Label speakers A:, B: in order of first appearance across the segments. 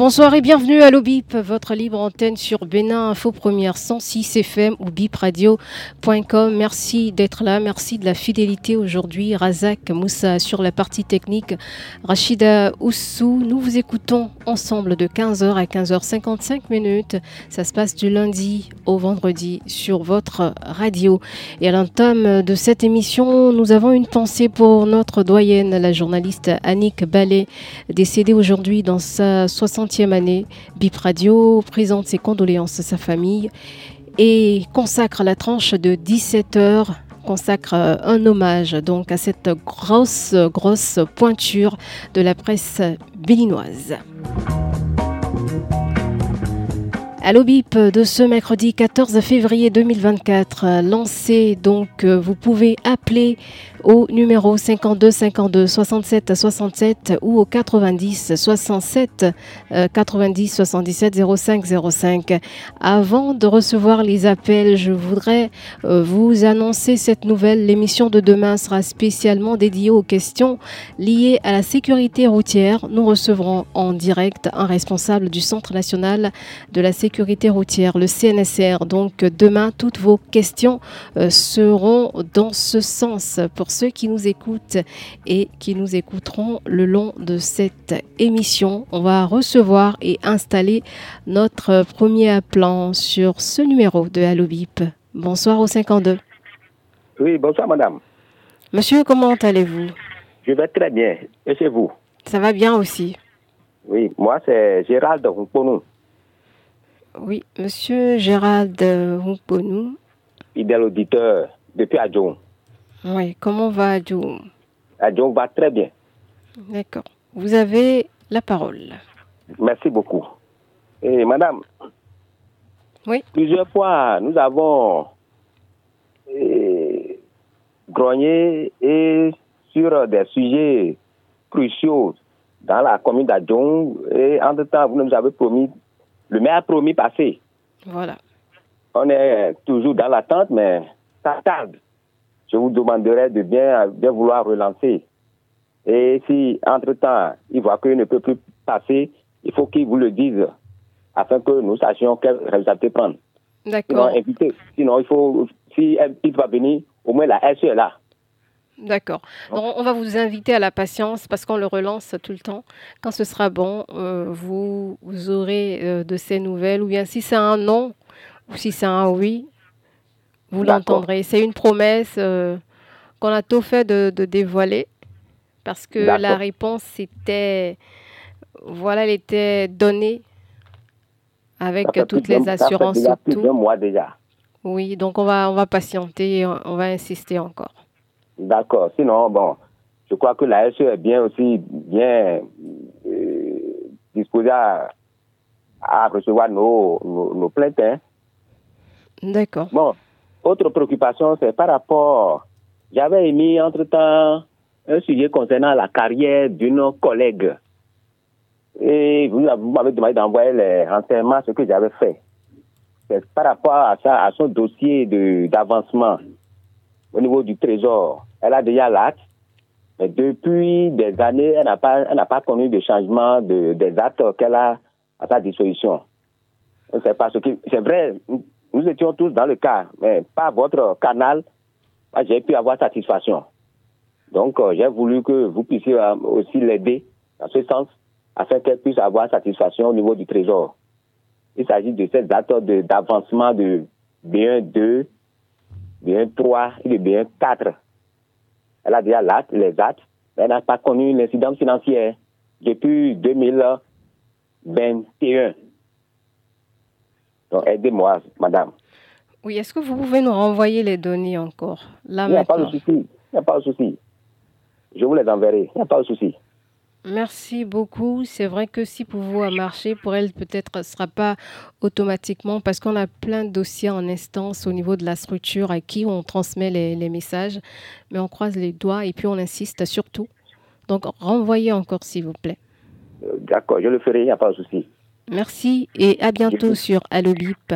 A: Bonsoir et bienvenue à l'OBIP, votre libre antenne sur Bénin Info Première 106 FM ou bipradio.com. Merci d'être là, merci de la fidélité aujourd'hui. Razak Moussa sur la partie technique, Rachida Oussou. Nous vous écoutons ensemble de 15h à 15h55 minutes. Ça se passe du lundi au vendredi sur votre radio. Et à l'entame de cette émission, nous avons une pensée pour notre doyenne, la journaliste Annick Ballet, décédée aujourd'hui dans sa 60 année, Bip Radio présente ses condoléances à sa famille et consacre la tranche de 17 heures consacre un hommage donc à cette grosse grosse pointure de la presse béninoise. Allo Bip de ce mercredi 14 février 2024, lancé donc vous pouvez appeler au numéro 52 52 67 67 ou au 90 67 90 77 05 05. Avant de recevoir les appels, je voudrais euh, vous annoncer cette nouvelle. L'émission de demain sera spécialement dédiée aux questions liées à la sécurité routière. Nous recevrons en direct un responsable du Centre national de la sécurité routière, le CNSR. Donc demain, toutes vos questions euh, seront dans ce sens pour ceux qui nous écoutent et qui nous écouteront le long de cette émission. On va recevoir et installer notre premier plan sur ce numéro de Allo Bip. Bonsoir au 52.
B: Oui, bonsoir madame.
A: Monsieur, comment allez-vous?
B: Je vais très bien. Et chez vous?
A: Ça va bien aussi.
B: Oui, moi c'est Gérald Hunkponou.
A: Oui, monsieur Gérald Hunkponou.
B: Fidèle auditeur depuis Adjon.
A: Oui, comment va Adjoum?
B: Adjoum va très bien.
A: D'accord. Vous avez la parole.
B: Merci beaucoup. Et madame,
A: oui.
B: plusieurs fois, nous avons eh, grogné et sur des sujets cruciaux dans la commune d'Adjoum. Et entre-temps, vous nous avez promis, le maire a promis passer.
A: Voilà.
B: On est toujours dans l'attente, mais ça tarde je vous demanderai de bien, bien vouloir relancer. Et si, entre-temps, il voit qu'il ne peut plus passer, il faut qu'il vous le dise afin que nous sachions quel résultat prendre.
A: D'accord.
B: Sinon, Sinon, il faut, si il va venir, au moins la SE est là.
A: D'accord. Donc, on va vous inviter à la patience parce qu'on le relance tout le temps. Quand ce sera bon, euh, vous, vous, aurez euh, de ces nouvelles, ou bien si c'est un non, ou si c'est un oui, vous l'entendrez. C'est une promesse euh, qu'on a tout fait de, dévoiler parce que la réponse était, voilà, elle était donnée avec toutes les assurances.
B: Ça fait déjà mois déjà.
A: Oui, donc on va, on va patienter, on, va insister encore.
B: D'accord. Sinon, bon, je crois que la SE est bien aussi bien euh, disposée à, recevoir nos, nos, plaintes. Hein.
A: D'accord.
B: Bon, autre préoccupation, c'est par rapport, j'avais émis entre-temps un sujet concernant la carrière d'une collègue. Et vous, m'avez demandé d'envoyer les renseignements, ce que j'avais fait. C'est par rapport à ça, à son dossier d'avancement au niveau du trésor. Elle a déjà l'acte, mais depuis des années, elle n'a pas, elle pas connu de changement de, des actes qu'elle a à sa disposition. C'est parce que, c'est vrai, nous étions tous dans le cas, mais par votre canal, j'ai pu avoir satisfaction. Donc, euh, j'ai voulu que vous puissiez euh, aussi l'aider dans ce sens, afin qu'elle puisse avoir satisfaction au niveau du trésor. Il s'agit de cette date d'avancement de B1 2, B1 3 et de B1 4. Elle a déjà l'acte, les actes, mais elle n'a pas connu l'incidence financière depuis 2021. Donc, aidez-moi, madame.
A: Oui, est-ce que vous pouvez nous renvoyer les données encore
B: là Il n'y a pas de souci. Il n'y a pas de souci. Je vous les enverrai. Il n'y a pas de souci.
A: Merci beaucoup. C'est vrai que si pour vous a marché, pour elle peut-être ne sera pas automatiquement parce qu'on a plein de dossiers en instance au niveau de la structure à qui on transmet les, messages, mais on croise les doigts et puis on insiste surtout. Donc renvoyez encore s'il vous plaît.
B: Euh, d'accord, je le ferai, il n'y a pas de souci.
A: Merci et à bientôt sur Allolip.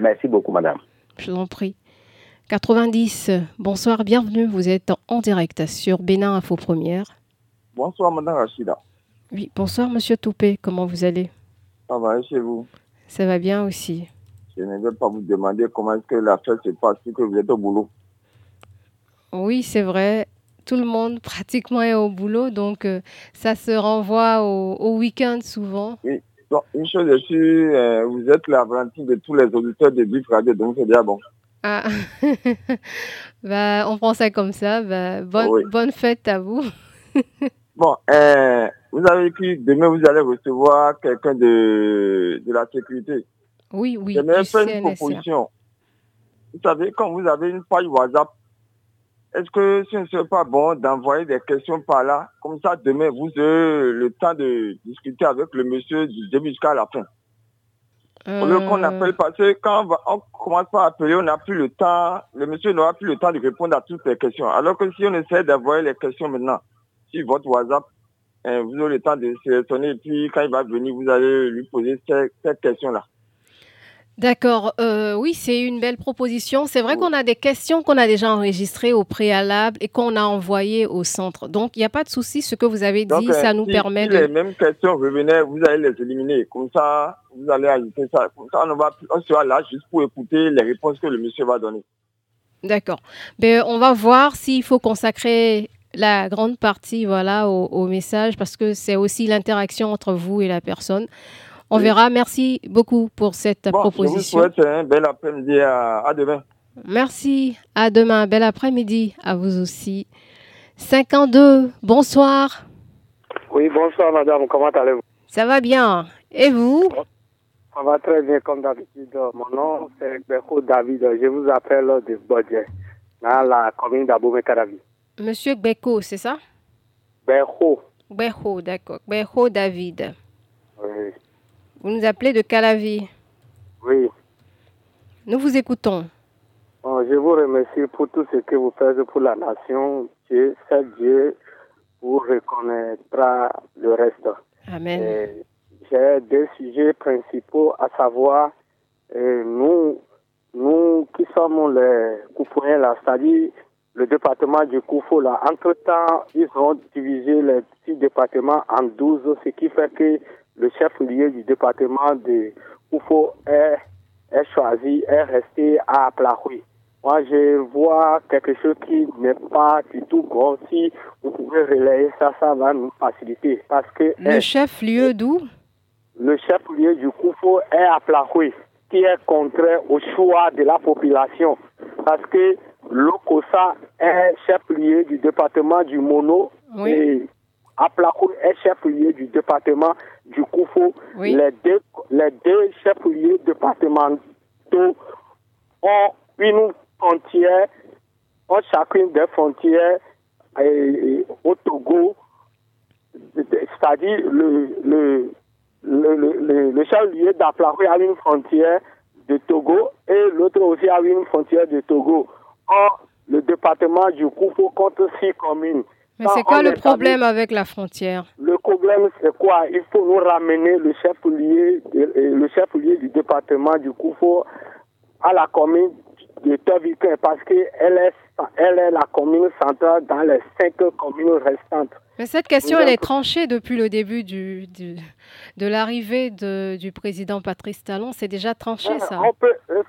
B: Merci beaucoup, madame.
A: Je vous en prie. 90, bonsoir, bienvenue. Vous êtes en direct sur Bénin Info Première.
C: Bonsoir, Madame Rachida.
A: Oui, bonsoir, Monsieur Toupé. Comment vous allez?
C: Ça va, chez vous?
A: Ça va bien aussi.
C: Je ne vais pas vous demander comment est-ce que la fête se passe, que vous êtes au boulot.
A: Oui, c'est vrai. Tout le monde pratiquement est au boulot, donc euh, ça se renvoie au, week-end souvent.
C: Oui, une chose est sûre, euh, vous êtes la de tous les auditeurs de Bif Radio, donc c'est bien bon.
A: Ah, bah, on prend ça comme ça. Bah, bonne, bonne fête à vous.
C: Bon, euh, vous avez écrit, demain vous allez recevoir quelqu'un de, de la sécurité.
A: Oui, oui.
C: Je une proposition. Vous savez, quand vous avez une page WhatsApp, est-ce que ce ne serait pas bon d'envoyer des questions par là? Comme ça, demain, vous avez le temps de discuter avec le monsieur du début jusqu'à la fin. Au lieu qu'on euh. appelle, parce que quand on, on commence par appeler, on n'a plus le temps, le monsieur n'aura plus le temps de répondre à toutes les questions. Alors que si on essaie d'envoyer les questions maintenant, sur votre WhatsApp, hein, vous aurez le temps de sélectionner et puis quand il va venir, vous allez lui poser cette, question-là.
A: D'accord, euh, oui, c'est une belle proposition. C'est vrai qu'on a des questions qu'on a déjà enregistrées au préalable et qu'on a envoyées au centre. Donc, il n'y a pas de souci, ce que vous avez dit, ça nous permet
C: si
A: de...
C: les mêmes questions revenaient, vous allez les éliminer. Comme ça, vous allez ajouter ça. Comme ça, on, va, on sera là juste pour écouter les réponses que le monsieur va donner.
A: D'accord. Ben, on va voir s'il faut consacrer la grande partie voilà, au, message parce que c'est aussi l'interaction entre vous et la personne. On verra. Merci beaucoup pour cette proposition.
C: Je vous souhaite un bel après-midi. À, demain.
A: Merci. À demain. Bel après-midi à vous aussi. 52. Bonsoir.
D: Oui, bonsoir, madame. Comment allez-vous?
A: Ça va bien. Et vous?
D: Ça va très bien, comme d'habitude. Mon nom, c'est Beko David. Je vous appelle de Bodje, dans la commune d'Aboumé-Karavi.
A: Monsieur Beko, c'est ça?
D: Beko.
A: Beko, d'accord. Beko David.
D: Oui.
A: Vous nous appelez de Calavi
D: Oui.
A: Nous vous écoutons.
D: je vous remercie pour tout ce que vous faites pour la nation. Dieu, c'est Dieu vous reconnaîtra le reste.
A: Amen.
D: J'ai deux sujets principaux, à savoir, nous, nous qui sommes les coupons là, c'est-à-dire le département du Koufo, là, entre-temps, ils ont divisé les six départements en 12, ce qui fait que le chef-lieu du département de Koufo est, est choisi, est resté à Plahoui. Moi, je vois quelque chose qui n'est pas du tout bon. Si vous pouvez relayer ça, ça va nous faciliter. Parce que
A: le chef-lieu d'où?
D: Le chef-lieu du Koufo est à Plahoui, qui est contraire au choix de la population. Parce que Lokosa est chef-lieu du département du Mono et Aplakou est chef-lieu du département du Koufou. Les deux, les deux chefs-lieux départementaux ont une frontière, ont chacune des frontières au Togo, c'est-à-dire le, le, le, le, chef-lieu d'Aplakou a une frontière de Togo et l'autre aussi a une frontière de Togo. Or, le département du Koufou compte six communes.
A: Mais c'est quoi le problème avec la frontière?
D: Le problème, c'est quoi? Il faut nous ramener le chef-lieu le chef du département du Koufou à la commune de Tovikin parce qu'elle est, elle est la commune centrale dans les cinq communes restantes.
A: Mais cette question, elle est tranchée depuis le début du, de l'arrivée du président Patrice Talon. C'est déjà tranché, ça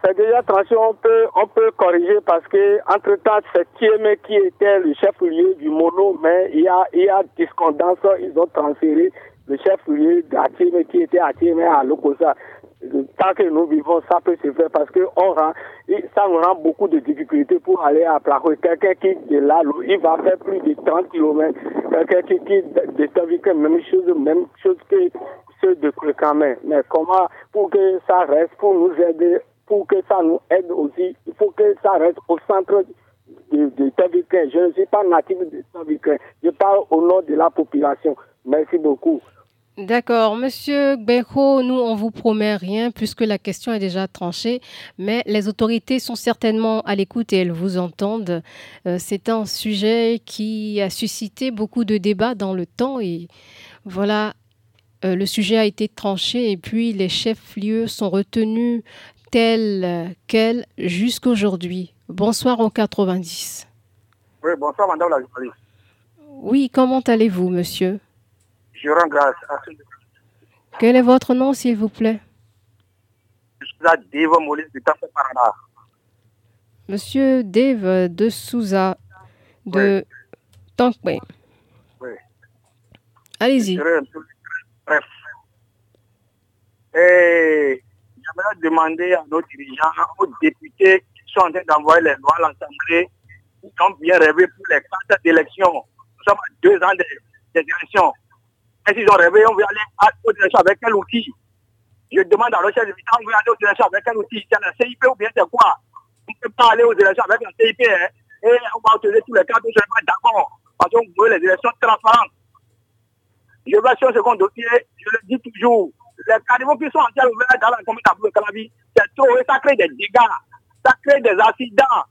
D: C'est déjà tranché. On peut, on peut corriger parce que, entre-temps, c'est Thiemé qui était le chef-lieu du Mono, mais il y a, il y a discordance. Ils ont transféré le chef-lieu d'Atiémé qui était à Thiemé à Lokosa tant que nous vivons, ça peut se faire parce que on rend, ça nous rend beaucoup de difficultés pour aller à Placo. Quelqu'un qui de là, il va faire plus de 30 km. Quelqu'un qui quitte de Tavique, même chose, même chose que ceux de Crécamin. Mais comment, pour que ça reste, pour nous aider, pour que ça nous aide aussi, il faut que ça reste au centre de, de Je ne suis pas natif de Tavique. Je parle au nom de la population. Merci beaucoup.
A: D'accord. Monsieur Gbeko, nous, on vous promet rien puisque la question est déjà tranchée, mais les autorités sont certainement à l'écoute et elles vous entendent. Euh, c'est un sujet qui a suscité beaucoup de débats dans le temps et voilà, euh, le sujet a été tranché et puis les chefs-lieux sont retenus tels quels jusqu'aujourd'hui. Bonsoir au 90.
E: Oui, bonsoir, madame la journaliste.
A: Oui, comment allez-vous, monsieur?
E: Je rends grâce à ce
A: Quel est votre nom, s'il vous plaît?
E: Je suis à Deva Molis de Parana.
A: Monsieur Dave de Souza de Tankwe.
E: Oui.
A: Allez-y.
E: Bref. Et j'aimerais demander à nos dirigeants, aux députés qui sont en train d'envoyer les lois à l'Assemblée, qui ont bien rêvé pour les cartes d'élection. Nous sommes à deux ans des, des élections. Et s'ils ont rêvé, on veut aller aux élections avec quel outil Je demande à l'Océan de on veut aller aux élections avec quel outil C'est la CIP ou bien c'est quoi On ne peut pas aller aux élections avec la CIP. Hein? Et on va utiliser tous les cas, je ne pas d'accord. Parce qu'on veut les élections transparentes. Je vais sur un second dossier, je le dis toujours. Les caniveaux qui sont en d'ouvrir dans la commune d'Abou Calabi, c'est trop et ça crée des dégâts, ça crée des accidents.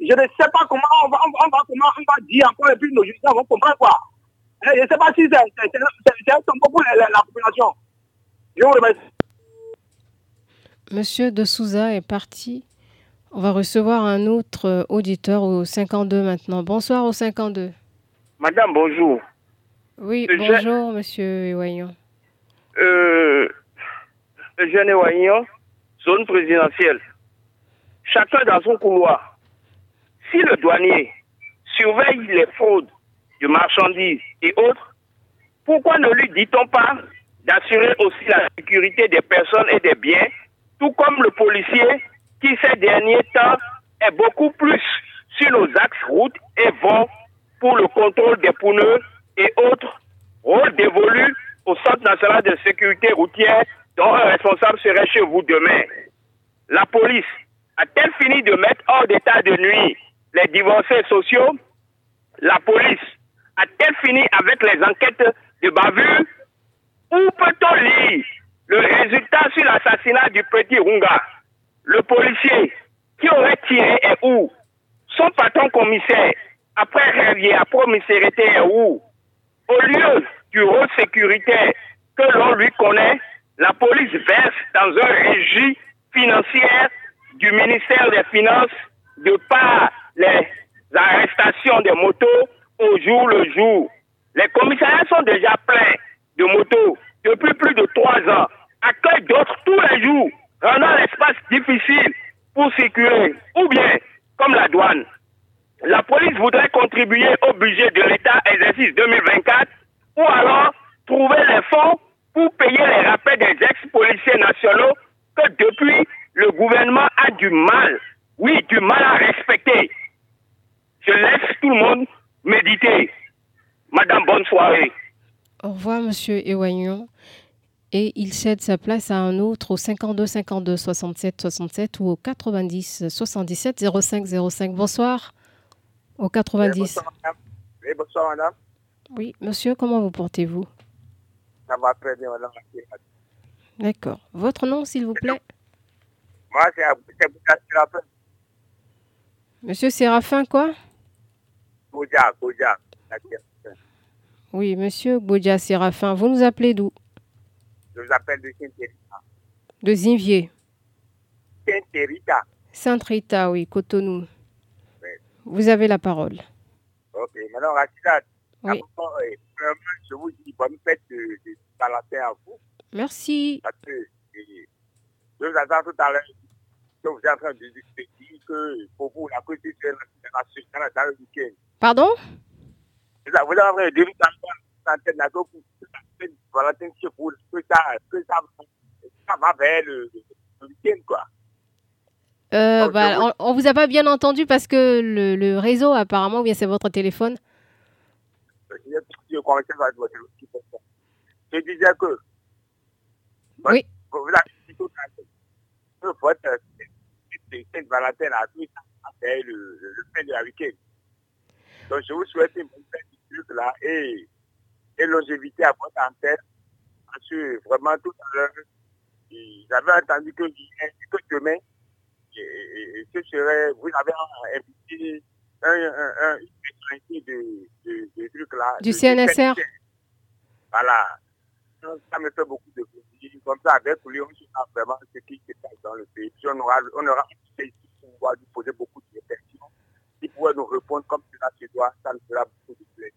E: Je ne sais pas comment on va, on va, on va- comment on va dire encore et puis nos juges vont comprendre quoi. Et je ne sais pas si c'est un pour la, la- la population. Je vous remercie.
A: Monsieur de Souza est parti. On va recevoir un autre euh, auditeur au 52 maintenant. Bonsoir au 52.
F: Madame, bonjour.
A: Oui,
F: Je-
A: bonjour, monsieur Ewayon.
F: Euh, le jeune Ewaignan, zone présidentielle. Chacun dans son couloir. Si le douanier surveille les fraudes de marchandises et autres, pourquoi ne lui dit-on pas d'assurer aussi la sécurité des personnes et des biens, tout comme le policier qui ces derniers temps est beaucoup plus sur nos axes routes et vont pour le contrôle des pneus et autres rôle dévolu au Centre national de sécurité routière dont un responsable serait chez vous demain. La police a-t-elle fini de mettre hors d'état de nuit les divorcés sociaux? La police a-t-elle fini avec les enquêtes de bavure. Où peut-on lire le résultat sur l'assassinat du petit Runga? Le policier qui aurait tiré est où? Son patron commissaire, après Révier, à promisérité est où? Au lieu du rôle sécuritaire que l'on lui connaît, la police verse dans un régie financière du ministère des Finances de par les arrestations des motos au jour le jour. Les commissariats sont déjà pleins de motos depuis plus de trois ans, accueillent d'autres tous les jours, rendant l'espace difficile pour circuler. Ou bien, comme la douane, la police voudrait contribuer au budget de l'État exercice 2024 ou alors trouver les fonds pour payer les rappels des ex-policiers nationaux que depuis le gouvernement a du mal, oui, du mal à respecter. Je laisse tout le monde méditer. Madame, bonne soirée.
A: Au revoir, monsieur Ewayon. Et il cède sa place à un autre au 52 52 67 67 ou au 90 77 05 05. Bonsoir. Au 90.
E: Bonsoir, madame. Oui, bonsoir, madame.
A: Oui, monsieur, comment vous portez-vous?
E: Ça va très bien, madame.
A: D'accord. Votre nom, s'il vous plaît?
E: Moi, c'est.
A: Monsieur Séraphin, quoi?
E: Bouja, Bouja.
A: Oui, monsieur Bodja Séraphin. Vous nous appelez d'où?
E: Je vous appelle de Saint-Hérita.
A: De Zinvier.
E: Saint-Hérita.
A: Sainte-Rita, oui, Cotonou.
E: Oui.
A: Vous avez la parole.
E: Ok, maintenant, Rachida,
A: Oui.
E: euh, je vous dis bonne fête de, de Valentin à vous.
A: Merci.
E: Parce que euh, je vous attends tout à l'heure vous êtes en train de dire que pour vous, la Constitution nationale dans le week-end.
A: Pardon?
E: Vous avez en train de dire dans l'antenne là, que ça, que ça, ça va vers le, le week-end, quoi.
A: Euh, bah,
E: je-
A: on, on vous a pas bien entendu parce que le, le réseau, apparemment, ou bien c'est votre téléphone.
E: Je disais que
A: Oui.
E: que vous avez dit tout à l'heure que votre de Saint-Valentin a tout fait le, le, fin de la week-end. Donc je vous souhaite une bonne fête du truc là et
G: et longévité à votre antenne. Parce que vraiment, tout à l'heure, j'avais entendu que, que demain, et, ce serait, vous avez invité un, un, un, une de, de, de, trucs là.
A: Du CNSR
G: Voilà. Ça me fait beaucoup de plaisir. Comme ça, avec lui, on saura vraiment ce qui se passe dans le pays. Puis on aura, on aura pouvoir lui poser beaucoup de questions. Il pourrait nous répondre comme cela se doit, ça nous fera beaucoup de plaisir.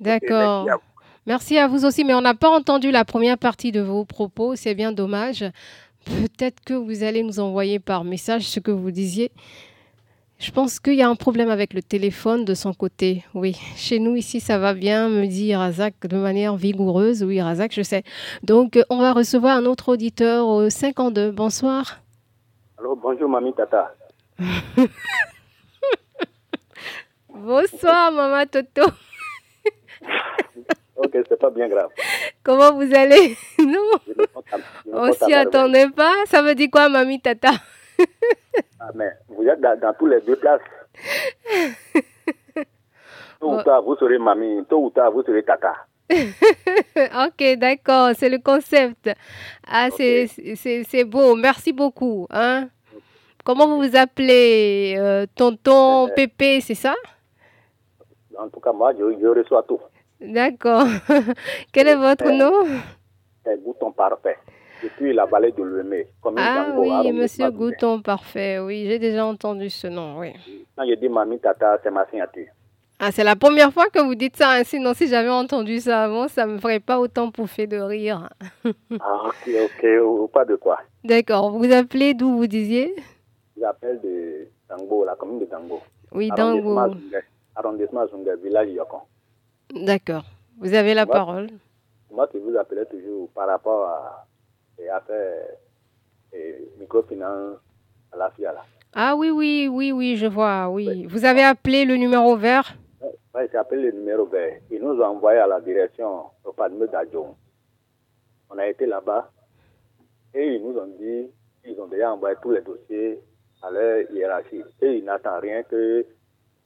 A: D'accord. Merci à vous aussi, mais on n'a pas entendu la première partie de vos propos, c'est bien dommage. Peut-être que vous allez nous envoyer par message ce que vous disiez. Je pense qu'il y a un problème avec le téléphone de son côté. Oui, chez nous ici, ça va bien, me dit Razak de manière vigoureuse. Oui, Razak, je sais. Donc, on va recevoir un autre auditeur au 52. Bonsoir.
H: Alors, bonjour, mamie Tata.
A: Bonsoir, maman Toto.
H: ok, c'est pas bien grave.
A: Comment vous allez Non. On s'y attendait pas. Ça veut dire quoi, mamie Tata?
H: ah, mais vous êtes dans, tous les deux places. Tôt ou tard, vous serez mamie. Tôt ou tard, vous serez tata.
A: ok, d'accord, c'est le concept. Ah, c'est beau, merci beaucoup. Hein? Comment vous vous appelez euh, Tonton euh, Pépé, c'est ça?
H: En tout cas, moi, je, reçois tout.
A: D'accord. Quel est votre nom?
H: C'est Gouton Parfait. Depuis la vallée de Lemay.
A: Ah oui, monsieur Gouton Parfait. Oui, j'ai déjà entendu ce nom, oui.
H: Quand je dis Mamie Tata, c'est ma signature.
A: Ah, c'est la première fois que vous dites ça. Hein. Sinon, si j'avais entendu ça avant, ça me ferait pas autant pouffer de rire.
H: ah, ok, ok. Pas de quoi.
A: D'accord. Vous appelez d'où vous disiez?
H: J'appelle de Tango, la commune de Tango.
A: Oui, Tango.
H: Arrondissement Zunga, village Yokon.
A: D'accord. Vous avez la parole.
H: Moi, je vous appelais toujours par rapport à l'affaire microfinance à la FIALA.
A: Ah oui, oui, oui, oui, je vois, oui. Vous avez appelé le numéro vert?
H: Oui, j'ai appelé le numéro vert. Ils nous ont envoyé à la direction au Padme d'Adjon. On a été là-bas et ils nous ont dit qu'ils ont déjà envoyé tous les dossiers à leur hiérarchie. Et ils n'attendent rien que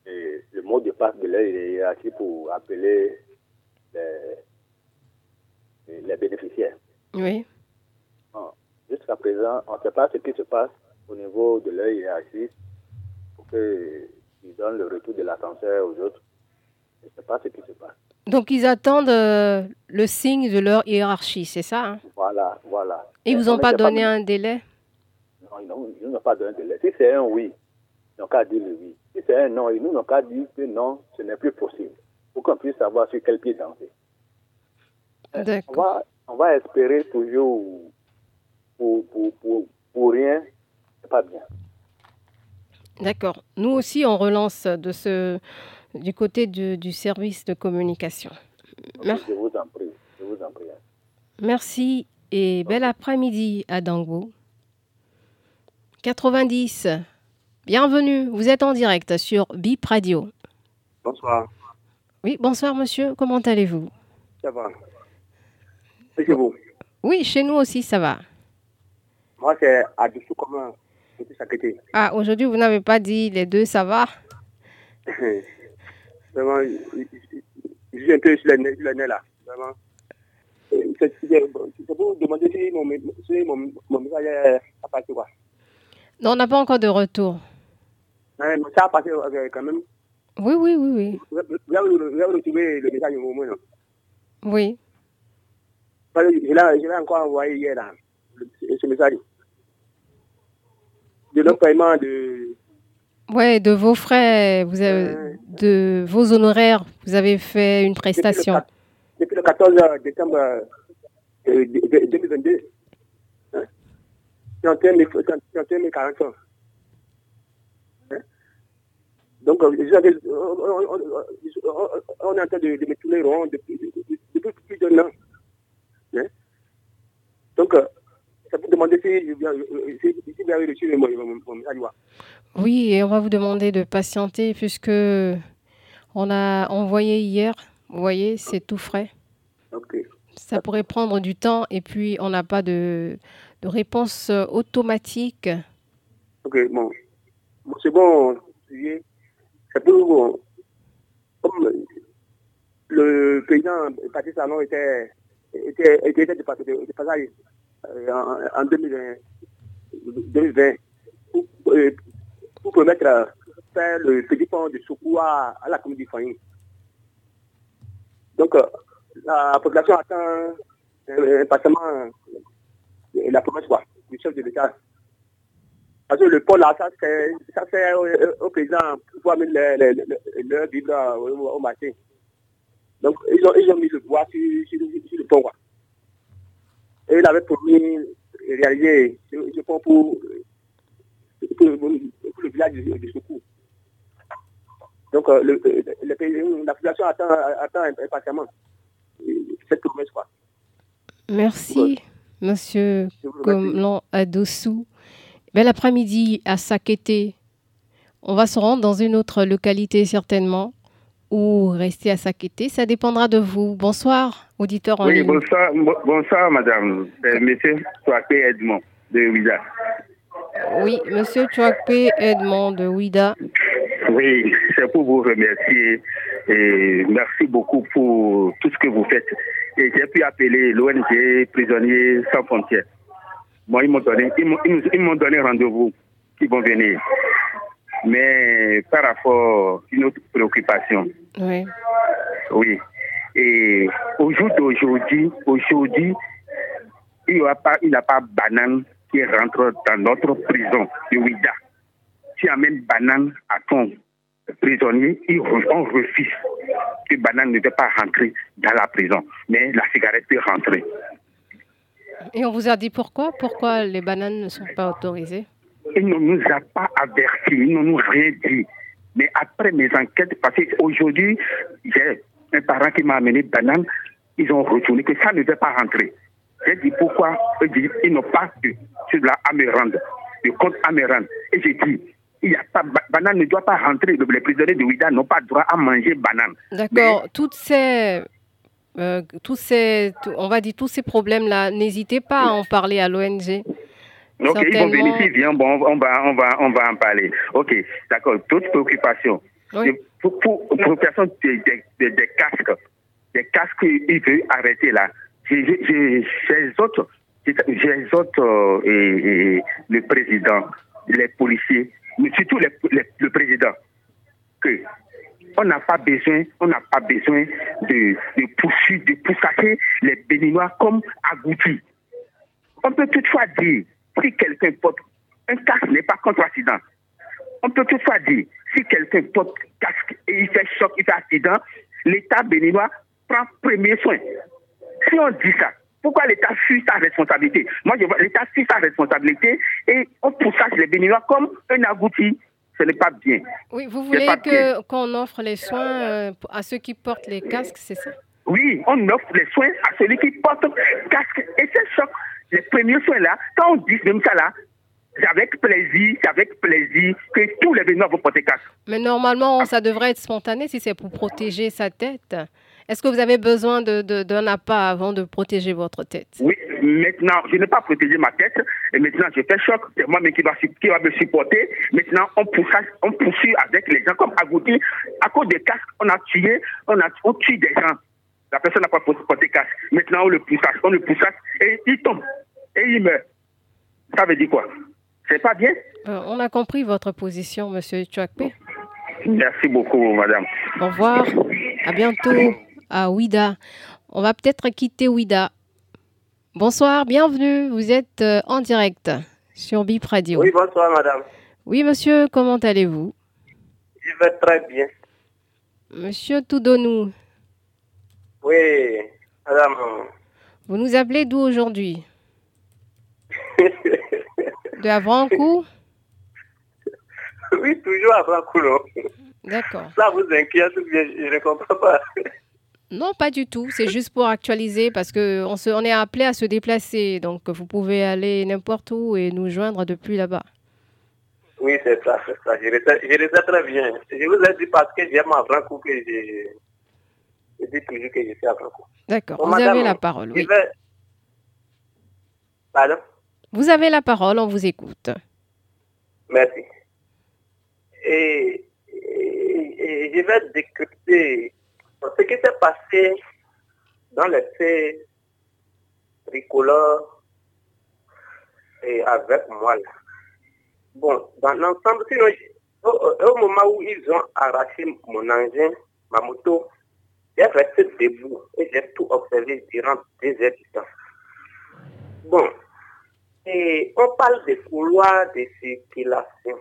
H: le mot de passe de leur hiérarchie pour appeler les, les bénéficiaires.
A: Oui.
H: Jusqu'à présent, on ne sait pas ce qui se passe au niveau de leur hiérarchie pour qu'ils donnent le retour de l'ascenseur aux autres. Je ne sais pas ce qui se passe.
A: Donc, ils attendent euh, le signe de leur hiérarchie, c'est ça hein?
H: Voilà, voilà.
A: Et ils ne vous ont pas donné un délai?
H: Non, ils n'ont pas donné de délai. Si c'est un oui, ils n'ont qu'à dire le oui. Si c'est un non, ils n'ont qu'à dire que non, ce n'est plus possible. Pour qu'on puisse savoir sur quel pied danser. On va, on va espérer toujours pour, pour, pour, pour rien, c'est pas bien.
A: D'accord. Nous aussi, on relance de ce, du côté du, du service de communication.
H: Merci. Je vous en prie. Je vous en prie.
A: Merci et bel après-midi à Dango. 90. Bienvenue, vous êtes en direct sur BIP Radio.
E: Bonsoir.
A: Oui, bonsoir monsieur, comment allez-vous?
E: Ça va. Et chez vous?
A: Oui, chez nous aussi, ça va.
E: Moi, c'est à dessous comme un petit
A: Ah, aujourd'hui, vous n'avez pas dit les deux, ça va?
E: Vraiment, je suis un peu sur le nez, là. Vraiment. C'est pour demander si mon, si mon, mon message est passé quoi.
A: Non, on n'a pas encore de retour.
E: mais ça a passé euh, quand même.
A: Oui, oui, oui, oui.
E: Vous avez retrouvé le message au moins, non?
A: Oui.
E: Je l'ai encore envoyé hier, là, ce message. De paiement de...
A: Oui, de vos frais, vous avez, de vos honoraires, vous avez fait une prestation.
E: Depuis le, 14 décembre 2022. Hein? 31 040 ans. Hein? Donc, on, est en train de, me tourner rond depuis, depuis plus d'un an. Hein? Donc, ça peut demander si, si vous avez reçu mon, message.
A: Oui, et on va vous demander de patienter puisque on a envoyé hier. Vous voyez, c'est tout frais. Ça pourrait prendre du temps et puis on n'a pas de, de réponse automatique.
E: Ok, bon. c'est bon. C'est pour. Comme le président Patrice Talon était, était, était, était de passage euh, en 2020, 2020 pour, euh, permettre faire le petit pont de secours à, la commune du Fanny. Donc, euh, la population attend euh, impatiemment euh, la promesse quoi, du chef de l'État. Parce que le pont là, ça fait au, au président pour amener leur le, le, vivre au, au marché. Donc, ils ont, mis le bois sur, sur, sur le pont. Quoi. Et il avait promis de réaliser ce pont pour, pour, le village du, secours. Donc, euh, le, le, le, la population attend, attend impatiemment cette promesse. Quoi.
A: Merci, Monsieur Comlan Adossou. Bel après-midi à Sakété. On va se rendre dans une autre localité certainement ou rester à Sakété. Ça dépendra de vous. Bonsoir, auditeur en
I: Oui, bonsoir, bo- bonsoir madame. C'est monsieur Soapé Edmond de Ouida.
A: Oui, Monsieur Chouakpe Edmond de Ouida.
I: Oui, c'est pour vous remercier et merci beaucoup pour tout ce que vous faites. Et j'ai pu appeler l'ONG Prisonniers sans frontières. Moi, ils m'ont donné, ils m'ont- ils m'ont- ils m'ont donné rendez-vous qu'ils vont venir. Mais par rapport à une autre préoccupation,
A: Oui.
I: Oui. Et au jour d'aujourd'hui, aujourd'hui, il n'y a pas, il n'y a pas banane qui rentre dans notre prison de Ouida. Tu amènes banane à ton prisonnier, on refuse que banane ne peut pas rentrer dans la prison, mais la cigarette peut rentrer.
A: Et on vous a dit pourquoi? Pourquoi les bananes ne sont pas autorisées
I: Il ne nous a pas avertis, il ne nous a rien dit. Mais après mes enquêtes, parce qu'aujourd'hui, j'ai un parent qui m'a amené banane, ils ont retourné que ça ne devait pas rentrer. J'ai dit pourquoi ils n'ont pas de, sur la Amérande, de compte Amérande. Et j'ai dit, il y a pas, ba- banane ne doit pas rentrer. Les prisonniers de Ouida n'ont pas droit à manger banane.
A: D'accord. Toutes ces, euh, tous ces, on va dire tous ces problèmes-là, n'hésitez pas à en parler à l'ONG.
I: Ok, ils vont venir ici, viens, bon, on va, on va, on va en parler. Ok, d'accord. D'autres préoccupations.
A: Oui.
I: Pour, pour, préoccupation des, des, des- casques, des casques, il veut arrêter là. J'ai les autres, j'ai les autres, euh, et, le président, les policiers, mais surtout le président, que on n'a pas besoin, on n'a pas besoin de, de poursuivre, de pourchasser les Béninois comme agoutis. On peut toutefois dire, si quelqu'un porte un casque n'est pas contre accident. On peut toutefois dire, si quelqu'un porte casque et il fait choc, il fait accident, l'État béninois prend premier soin. Si on dit ça, pourquoi l'État fuit sa responsabilité? Moi, je vois l'État fuit sa responsabilité et on pourchasse les Béninois comme un agouti. Ce n'est pas bien.
A: Oui, vous voulez que qu'on offre les soins euh, à ceux qui portent les casques, c'est ça?
I: Oui, on offre les soins à celui qui porte casque et c'est choc. Les premiers soins là, quand on dit même ça là, avec plaisir, c'est avec plaisir que tous les Béninois vont porter casque.
A: Mais normalement, ça devrait être spontané si c'est pour protéger sa tête. Est-ce que vous avez besoin de- de- d'un appât avant de protéger votre tête?
I: Oui, maintenant, je n'ai pas protégé ma tête et maintenant je fais choc. C'est moi-même qui qui va me supporter. Maintenant, on poursuit, on poursuit avec les gens comme Agouti. À cause des casques, on a tué, on, a, on tue des gens. La personne n'a pas porté casque. Maintenant, on le pourchasse, on le pourchasse et il tombe et il meurt. Ça veut dire quoi? C'est pas bien?
A: Euh, On a compris votre position, Monsieur Chouakpe.
I: Merci beaucoup, madame.
A: Au revoir. À bientôt à Ouida. On va peut-être quitter Ouida. Bonsoir, bienvenue. Vous êtes euh, en direct sur Bip Radio.
J: Oui, bonsoir, madame.
A: Oui, monsieur, comment allez-vous?
J: Je vais très bien.
A: Monsieur Toudonou,
J: Oui, madame.
A: vous nous appelez d'où aujourd'hui? De Avrancourt
J: oui, toujours à Brancoulon.
A: D'accord.
J: Ça vous inquiète, bien je ne comprends pas.
A: Non, pas du tout. C'est juste pour actualiser parce que on, est appelé à se déplacer. Donc, vous pouvez aller n'importe où et nous joindre depuis là-bas.
J: Oui, c'est ça, c'est ça. Je le sais, je le sais très bien. Je vous ai dit parce que j'aime Brancourt que je, je dis toujours que je suis à Brancourt.
A: D'accord. Vous
J: madame,
A: avez la parole.
J: je
A: Oui.
J: vais- Pardon?
A: Vous avez la parole. On vous écoute.
J: Merci. Et, je vais décrypter Ce qui s'est passé dans les faits tricolores et avec moi, là. bon, dans l'ensemble, sinon, au, moment où ils ont arraché mon engin, ma moto, j'ai resté debout et j'ai tout observé durant des heures du temps. Et on parle des couloirs de circulation.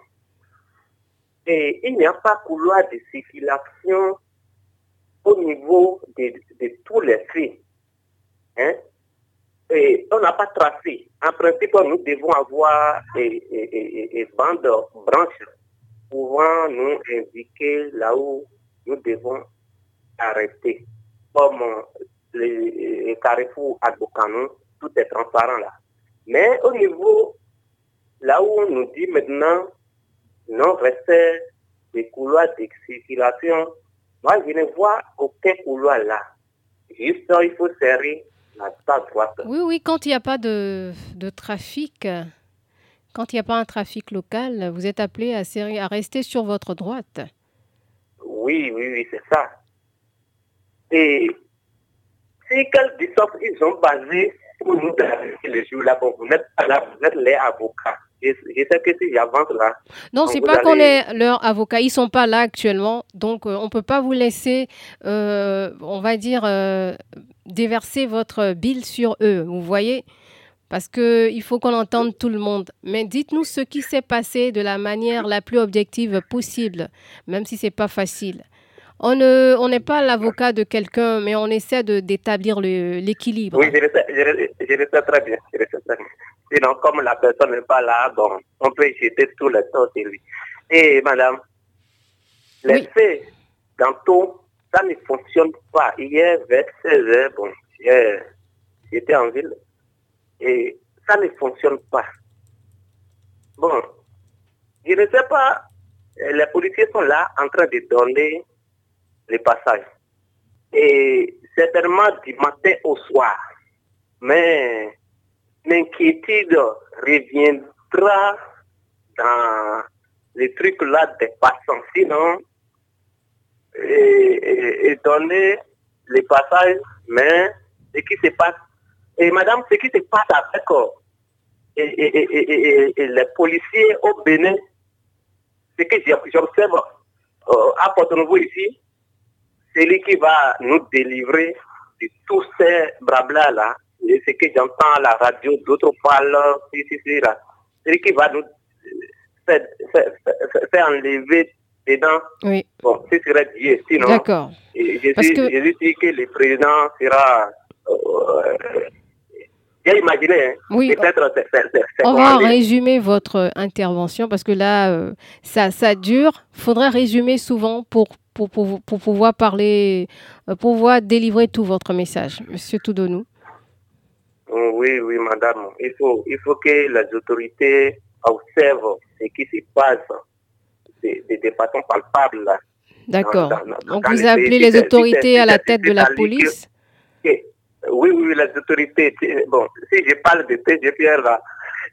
J: Et il n'y a pas couloir de circulation au niveau de, de tous les faits. Hein? Et on n'a pas tracé. En principe, nous devons avoir des bandes branches pouvant nous indiquer là où nous devons arrêter. Comme les carrefours à Bocano, tout est transparent là. Mais au niveau, là où on nous dit maintenant, non respect des couloirs de circulation, moi je ne vois aucun couloir là. Juste, il faut serrer la droite.
A: Oui, oui, quand il n'y a pas de, de trafic, quand il n'y a pas un trafic local, vous êtes appelé à, serrer, à rester sur votre droite.
J: Oui, oui, oui, c'est ça. Et quelle distance ils ont basé pour vous n'êtes pas là, vous êtes les avocats. Je, je sais que si j'avance là.
A: Non, c'est pas qu'on est leur avocat. Ils sont pas là actuellement, donc euh, on peut pas vous laisser, euh, on va dire, euh, déverser votre bile sur eux. Vous voyez, parce que il faut qu'on entende tout le monde. Mais dites-nous ce qui s'est passé de la manière la plus objective possible, même si c'est pas facile. On ne, on n'est pas l'avocat de quelqu'un, mais on essaie de d'établir l'équilibre.
J: Oui, je le, sais, je, le, je le sais très bien. Je le sais très bien. Sinon, comme la personne n'est pas là, bon, on peut jeter tout le temps sur lui. Et madame, les
A: Oui.
J: faits, tantôt, ça ne fonctionne pas. Hier, vers 16 heures, bon, hier, j'étais en ville, et ça ne fonctionne pas. Bon, je ne sais pas, les policiers sont là en train de donner les passages. Et certainement du matin au soir. Mais l'inquiétude reviendra dans les trucs là des passants. Sinon, et, et- donner les passages, mais ce qui se passe, et madame, ce qui se passe avec euh, et, les policiers au Bénin, ce que j'observe euh, à Porto Novo ici, c'est lui qui va nous délivrer de tous ces blabla là, et ce que j'entends à la radio, d'autres parlent, si, si, si, là. C'est lui qui va nous euh, faire, faire- faire- enlever dedans.
A: Oui.
J: Bon, ce serait Dieu, sinon.
A: D'accord.
J: Je,
A: Parce
J: suis,
A: que-
J: je suis que le président sera. Euh, j'ai imaginé, hein,
A: Oui,
J: peut-être c'est- c'est- c'est- c'est
A: On va résumer votre intervention parce que là, euh, ça, ça dure. Il faudrait résumer souvent pour, pour, pour, pour pouvoir parler, euh, pour pouvoir délivrer tout votre message. Monsieur Toudonou.
J: Oui, oui, madame. Il faut, il faut que les autorités observent ce qui se passe, des, des façons palpables. là.
A: D'accord. Donc vous appelez les autorités à la tête de la police
J: oui, oui, les autorités. Bon, si je parle de TG Pierre, là,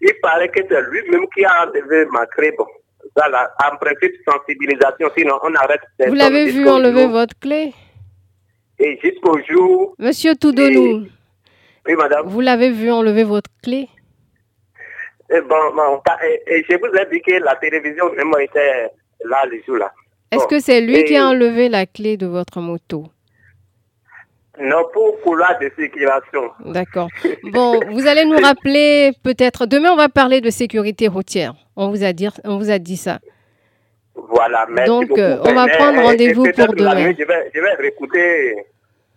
J: il paraît que c'est lui-même qui a enlevé ma crée. Bon, ça, là, en principe, sensibilisation, sinon on arrête.
A: Vous l'avez vu enlever votre clé
J: Et jusqu'au jour.
A: Monsieur Toudonou,
J: Oui, madame.
A: vous l'avez vu enlever votre clé
J: Et bon, bon, et, et je vous ai dit que la télévision même était là le jour là.
A: Est-ce
J: Bon.
A: que c'est lui qui
J: Et-
A: a enlevé la clé de votre moto
J: Non, pour couloir de circulation.
A: D'accord. Bon, vous allez nous rappeler peut-être. Demain, on va parler de sécurité routière. On vous a dit, on vous a dit ça.
J: Voilà, merci
A: Donc,
J: beaucoup.
A: euh, on va prendre
J: euh,
A: rendez-vous
J: et
A: pour demain.
J: nuit, Je vais, je vais réécouter euh,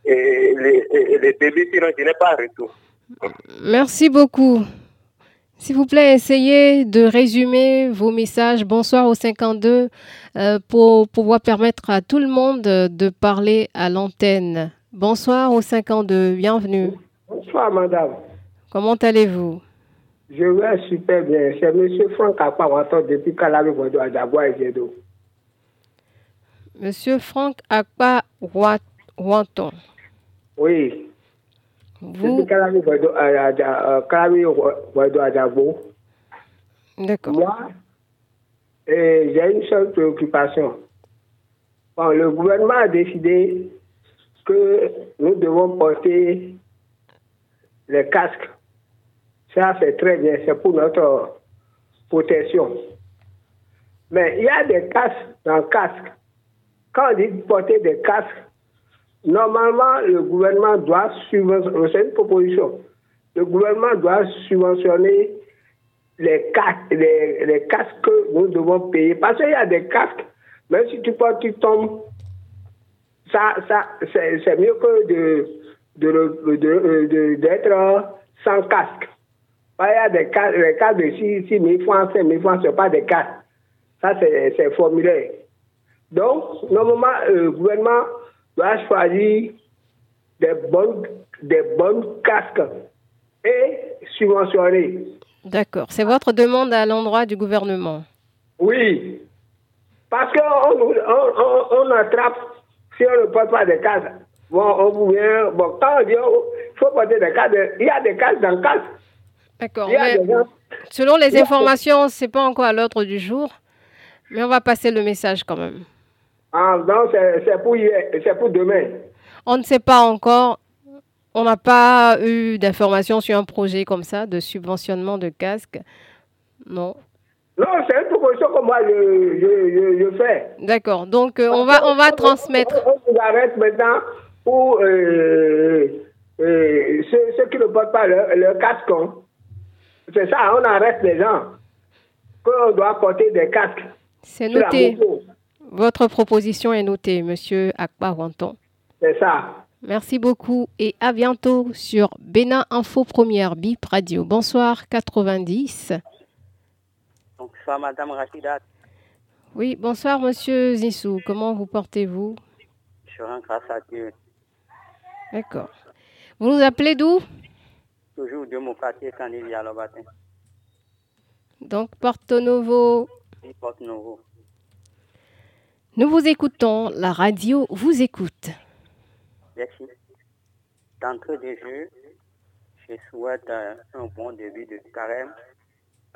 J: les, les, les débuts, sinon je n'ai pas retour.
A: Merci beaucoup. S'il vous plaît, essayez de résumer vos messages. Bonsoir au 52 euh, pour pouvoir permettre à tout le monde de parler à l'antenne. Bonsoir au 52. Bienvenue.
K: Bonsoir, madame.
A: Comment allez-vous?
K: Je vais super bien. C'est M. Franck Akpawato depuis Kalami Bodo Adabwa et Jedo.
A: Monsieur Franck Akpa Wa- Wanton.
K: Oui.
A: Vous,
K: Depuis Kalami Bodo euh, Bodo Adabo.
A: d'accord.
K: Moi, euh, j'ai une seule préoccupation. Bon, le gouvernement a décidé que nous devons porter les casques. Ça, c'est très bien, c'est pour notre protection. Mais il y a des casques dans casque. Quand on dit porter des casques, normalement, le gouvernement doit subventionner, c'est une proposition, le gouvernement doit subventionner les casques, les, casques que nous devons payer. Parce qu'il y a des casques, même si tu portes, tu tombes, ça, ça, c'est mieux que de, d'être sans casque. Il y a des casques, les casques de 6, 000 francs, 5 000 francs, ce pas des casques. Ça, c'est formulaire. Donc, normalement, le gouvernement doit choisir des bonnes, des bonnes casques et subventionner.
A: D'accord. C'est votre demande à l'endroit du gouvernement
K: Oui. Parce qu'on on, on, attrape, si on ne porte pas des casques, bon, on vous vient, bon, quand on dit il faut porter des casques, il y a des casques dans le casque.
A: D'accord. Selon les informations, ce n'est pas encore à l'ordre du jour, mais on va passer le message quand même.
K: Ah, donc c'est pour, pour demain.
A: On ne sait pas encore. On n'a pas eu d'informations sur un projet comme ça de subventionnement de casques. Non.
K: Non, c'est une proposition que moi je, je, fais.
A: D'accord. Donc euh, on va on va transmettre.
K: On, vous arrête maintenant pour euh, euh, ceux, qui ne portent pas leur, casque. Hein. C'est ça, on arrête les gens. Qu'on doit porter des casques.
A: C'est noté. Votre proposition est notée, Monsieur Akbawanton.
K: C'est ça.
A: Merci beaucoup et à bientôt sur Bénin Info Première BIP Radio. Bonsoir 90.
L: Bonsoir Madame Rachidat.
A: Oui, bonsoir Monsieur Zissou. Comment vous portez-vous?
L: Je rends grâce à Dieu.
A: D'accord. Vous nous appelez d'où?
L: Toujours de mon quartier Candidia le matin.
A: Donc Porto Novo.
L: Oui, Porto Novo.
A: Nous vous écoutons, la radio vous écoute.
L: Merci. D'entrée de jeu, je souhaite un bon début de carême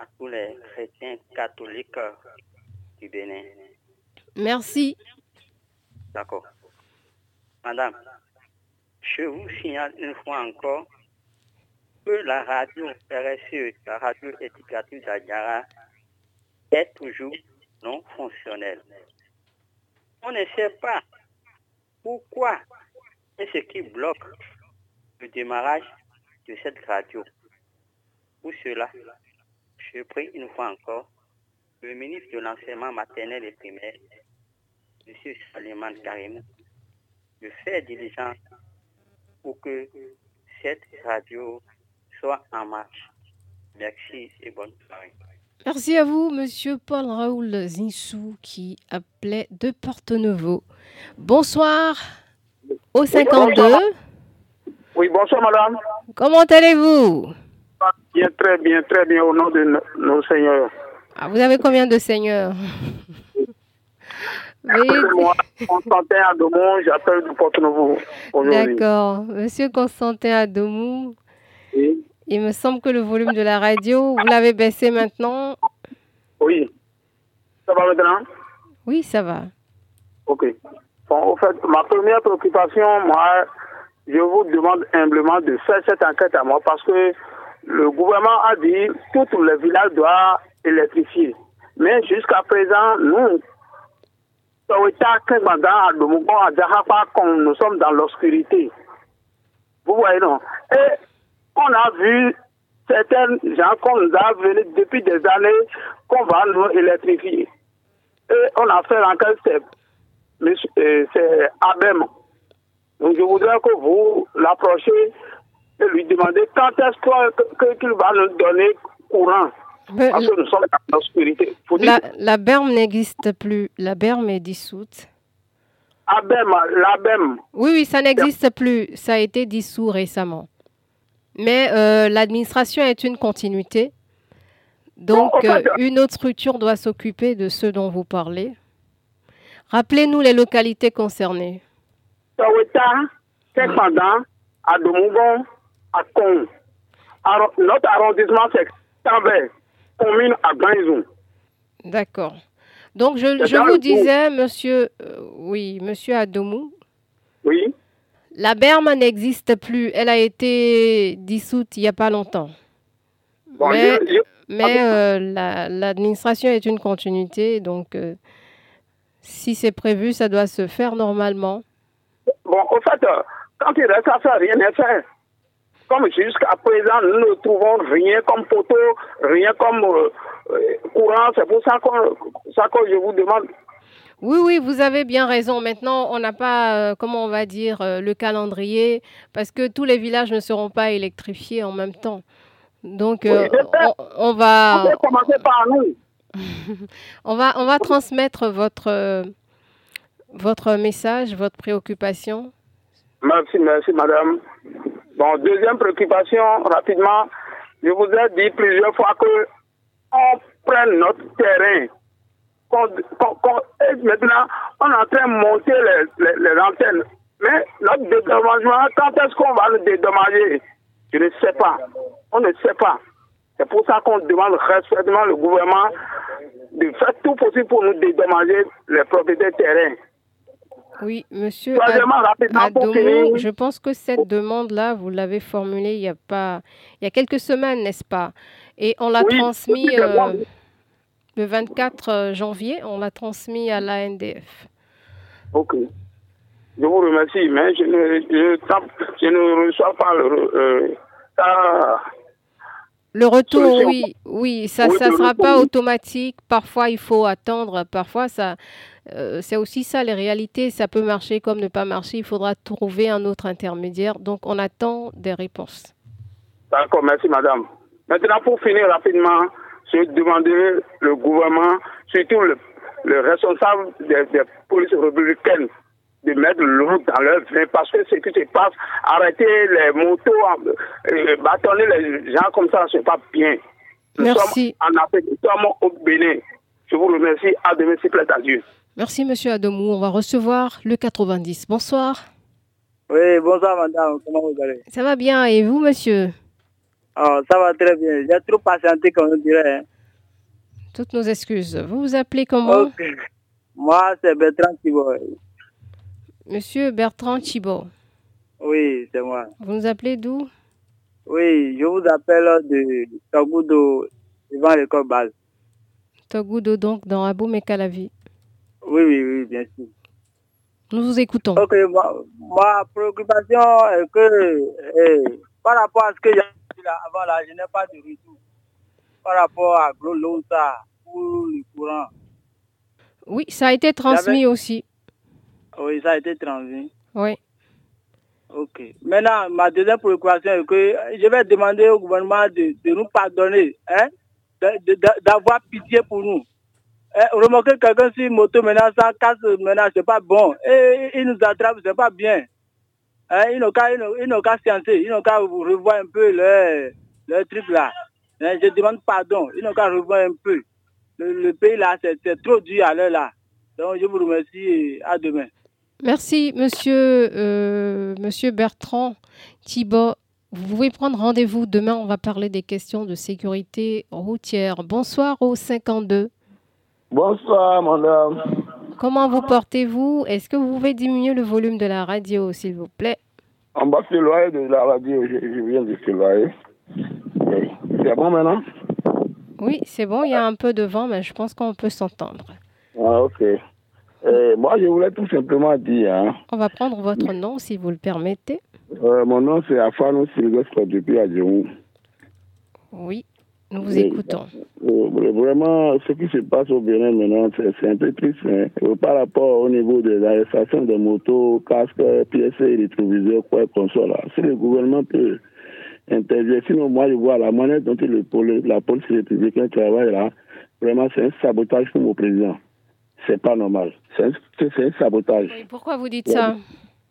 L: à tous les chrétiens catholiques du Bénin.
A: Merci.
L: D'accord. Madame, je vous signale une fois encore que la radio RSE, la radio éducative d'Adjara, est toujours non fonctionnelle. On ne sait pas pourquoi et ce qui bloque le démarrage de cette radio. Pour cela, je prie une fois encore le ministre de l'enseignement maternel et primaire, M. Saliman Karim, de faire diligence pour que cette radio soit en marche. Merci et bonne soirée.
A: Merci à vous, monsieur Paul Raoul Zinsou, qui appelait de Porto Novo. Bonsoir au 52.
D: Oui, bonsoir, madame.
A: Comment allez-vous?
D: Bien, très bien, très bien, au nom de nos seigneurs.
A: Ah, vous avez combien de seigneurs?
D: Oui. Moi, Constantin Adomou, j'appelle de Porto Novo.
A: D'accord. Monsieur Constantin Adomou. Oui. Il me semble que le volume de la radio, vous l'avez baissé maintenant?
D: Oui. Ça va maintenant?
A: Oui, ça va.
D: Ok. Bon, au fait, ma première préoccupation, moi, je vous demande humblement de faire cette enquête à moi parce que le gouvernement a dit que tous les villages doivent électrifier. Mais jusqu'à présent, nous, nous sommes dans l'obscurité. Vous voyez, non? Et on a vu certains gens qu'on nous a venus depuis des années qu'on va nous électrifier. Et on a fait l'enquête, c'est, c'est Abem. Donc je voudrais que vous l'approchiez et lui demandez quand est-ce qu'il va nous donner courant. Parce que nous sommes dans l'obscurité.
A: La, la berme n'existe plus. La berme est dissoute.
D: Abem, l'Abem.
A: Oui, oui, ça n'existe plus. Ça a été dissous récemment. Mais euh, l'administration est une continuité. Donc, euh, une autre structure doit s'occuper de ce dont vous parlez. Rappelez-nous les localités concernées.
D: à à. Notre arrondissement, c'est Tambay, commune à.
A: D'accord. Donc, je, je vous disais, monsieur, euh, oui, monsieur Adomou.
D: Oui.
A: La berme n'existe plus. Elle a été dissoute il n'y a pas longtemps. mais mais euh, l'administration est une continuité, donc euh, si c'est prévu, ça doit se faire normalement.
D: Bon, au fait, quand il reste à faire, rien n'est fait. Comme jusqu'à présent, nous ne trouvons rien comme poteau, rien comme courant. C'est pour ça, ça que je vous demande
A: oui, oui, vous avez bien raison. Maintenant, on n'a pas, euh, comment on va dire, euh, le calendrier, parce que tous les villages ne seront pas électrifiés en même temps. Donc, euh, on, va... on va, on va transmettre votre, votre message, votre préoccupation.
D: Merci, merci, madame. Bon, deuxième préoccupation, rapidement. Je vous ai dit plusieurs fois que on prenne notre terrain maintenant, on est en train de monter les, antennes. Mais notre dédommagement, quand est-ce qu'on va le dédommager? Je ne sais pas. On ne sait pas. C'est pour ça qu'on demande respectement le gouvernement de faire tout possible pour nous dédommager les propriétaires terrains.
A: Oui, monsieur Adomou, je pense que cette demande-là, vous l'avez formulée il y a pas, il y a quelques semaines, n'est-ce pas? Et on l'a transmise. transmis. Euh, le 24 euh, janvier, on l'a transmis à l'ANDF.
D: Ok. Je vous remercie, mais je ne, je, ne reçois pas le, euh,
A: le retour, oui, oui, ça ne sera pas automatique. Parfois, il faut attendre. Parfois, ça, euh, c'est aussi ça les réalités. Ça peut marcher comme ne pas marcher. Il faudra trouver un autre intermédiaire. Donc, on attend des réponses.
D: D'accord, merci, madame. Maintenant, pour finir rapidement, je demanderai le gouvernement, surtout le, responsable des, polices républicaines, de mettre l'eau dans leur vin parce que ce qui se passe, arrêter les motos, euh, bâtonner les gens comme ça, c'est pas bien.
A: Nous Merci.
D: sommes en Afrique, nous sommes au Bénin. Je vous remercie. À demain, s'il plaît, à Dieu.
A: Merci, monsieur Adomou. On va recevoir le 90. Bonsoir.
M: Oui, bonsoir, madame. Comment vous allez?
A: Ça va bien. Et vous, monsieur?
M: Oh, ça va très bien. J'ai trop patienté, comme on dirait. Hein.
A: Toutes nos excuses. Vous vous appelez comment?
M: Moi, c'est Bertrand Thibault.
A: Monsieur Bertrand Thibault.
M: Oui, c'est moi.
A: Vous nous appelez d'où?
M: Oui, je vous appelle de Togudo, devant l'école base.
A: Togudo, donc, dans Abou Mekalavi.
M: Oui, oui, oui, bien sûr.
A: Nous vous écoutons.
M: Ok, ma, préoccupation est que, eh, par rapport à ce que j'ai avant là, je n'ai pas de retour par rapport à ça ou le courant.
A: Oui, ça a été transmis aussi.
M: Oui, ça a été transmis.
A: Oui.
M: Ok. Maintenant, ma deuxième préoccupation est que je vais demander au gouvernement de, de nous pardonner, hein, d'avoir pitié pour nous. Eh, remarquez quelqu'un sur une moto, maintenant, ça casse, maintenant, c'est pas bon. Et il nous attrape, c'est pas bien. Hein, ils n'ont qu'à sciencer, ils n'ont qu'à revoir un peu le, le truc là. Je demande pardon, ils n'ont qu'à revoir un peu. Le, pays là, c'est trop dur à l'heure là. Donc je vous remercie à demain.
A: Merci, monsieur, euh, monsieur Bertrand Thibault. Vous pouvez prendre rendez-vous demain. On va parler des questions de sécurité routière. Bonsoir au 52.
N: Bonsoir, madame.
A: Comment vous portez-vous? Est-ce que vous pouvez diminuer le volume de la radio, s'il vous plaît?
N: On va s'éloigner de la radio, je, viens de s'éloigner. C'est bon maintenant
A: Oui, c'est bon, il y a un peu de vent, mais je pense qu'on peut s'entendre.
N: Ah, ok. Euh, moi, je voulais tout simplement dire... Hein.
A: On va prendre votre nom, si vous le permettez.
N: Euh, mon nom, c'est Afano Sylvestre depuis.
A: Oui. Nous vous écoutons.
N: Euh, vraiment, ce qui se passe au Bénin maintenant, c'est un peu triste. Hein. Par rapport au niveau de l'arrestation des motos, casques, pièces, rétroviseurs, quoi qu'on soit là. Si le gouvernement peut intervenir, sinon moi je vois la manière dont le, la police républicaine travaille là, vraiment c'est un sabotage pour mon président. C'est pas normal. C'est un, un, sabotage.
A: pourquoi vous dites ça?